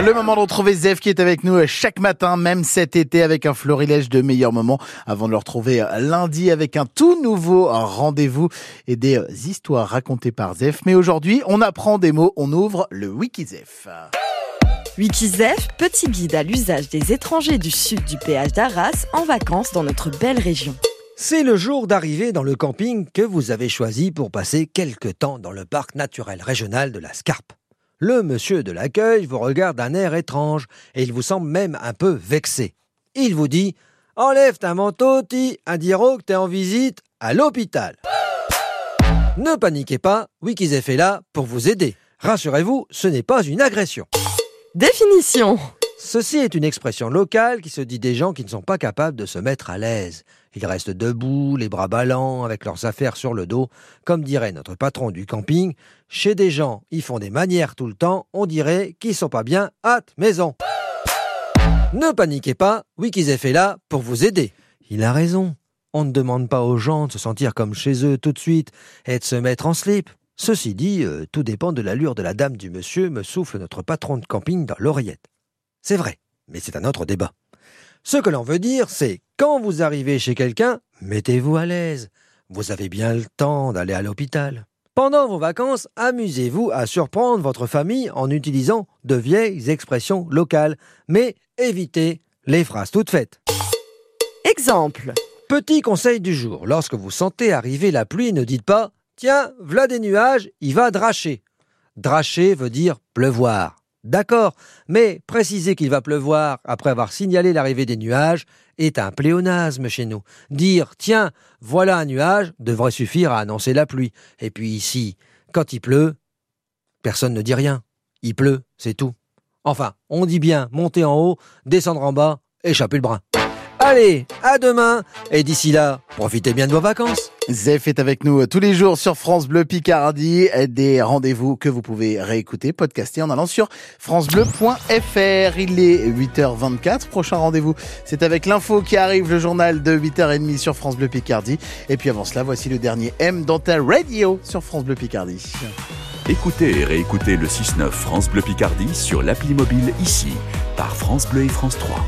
Le moment de retrouver Zef qui est avec nous chaque matin, même cet été, avec un florilège de meilleurs moments, avant de le retrouver lundi avec un tout nouveau rendez-vous et des histoires racontées par Zef. Mais aujourd'hui, on apprend des mots, on ouvre le Wikizef. Wikizef, petit guide à l'usage des étrangers du sud du péage d'Arras en vacances dans notre belle région. C'est le jour d'arrivée dans le camping que vous avez choisi pour passer quelque temps dans le parc naturel régional de la Scarpe. Le monsieur de l'accueil vous regarde d'un air étrange et il vous semble même un peu vexé. Il vous dit Enlève ta manteau, ti, à dire que t'es en visite à l'hôpital. Ne paniquez pas, Wikizef est là pour vous aider. Rassurez-vous, ce n'est pas une agression. Définition Ceci est une expression locale qui se dit des gens qui ne sont pas capables de se mettre à l'aise. Ils restent debout, les bras ballants, avec leurs affaires sur le dos. Comme dirait notre patron du camping, chez des gens, ils font des manières tout le temps, on dirait qu'ils sont pas bien à maison. Ne paniquez pas, Wikizef est là pour vous aider. Il a raison. On ne demande pas aux gens de se sentir comme chez eux tout de suite et de se mettre en slip. Ceci dit, euh, tout dépend de l'allure de la dame du monsieur, me souffle notre patron de camping dans l'oreillette. C'est vrai, mais c'est un autre débat. Ce que l'on veut dire, c'est quand vous arrivez chez quelqu'un, mettez-vous à l'aise. Vous avez bien le temps d'aller à l'hôpital. Pendant vos vacances, amusez-vous à surprendre votre famille en utilisant de vieilles expressions locales, mais évitez les phrases toutes faites. Exemple Petit conseil du jour, lorsque vous sentez arriver la pluie, ne dites pas Tiens, v'là des nuages, il va dracher. Dracher veut dire pleuvoir. D'accord, mais préciser qu'il va pleuvoir après avoir signalé l'arrivée des nuages est un pléonasme chez nous. Dire tiens, voilà un nuage devrait suffire à annoncer la pluie. Et puis ici, quand il pleut, personne ne dit rien. Il pleut, c'est tout. Enfin, on dit bien monter en haut, descendre en bas, échapper le brin. Allez, à demain, et d'ici là, profitez bien de vos vacances. Zef est avec nous tous les jours sur France Bleu Picardie. Des rendez-vous que vous pouvez réécouter, podcaster en allant sur francebleu.fr. Il est 8h24. Prochain rendez-vous, c'est avec l'info qui arrive, le journal de 8h30 sur France Bleu Picardie. Et puis avant cela, voici le dernier M dans ta radio sur France Bleu Picardie. Écoutez et réécoutez le 6-9 France Bleu Picardie sur l'appli mobile ici, par France Bleu et France 3.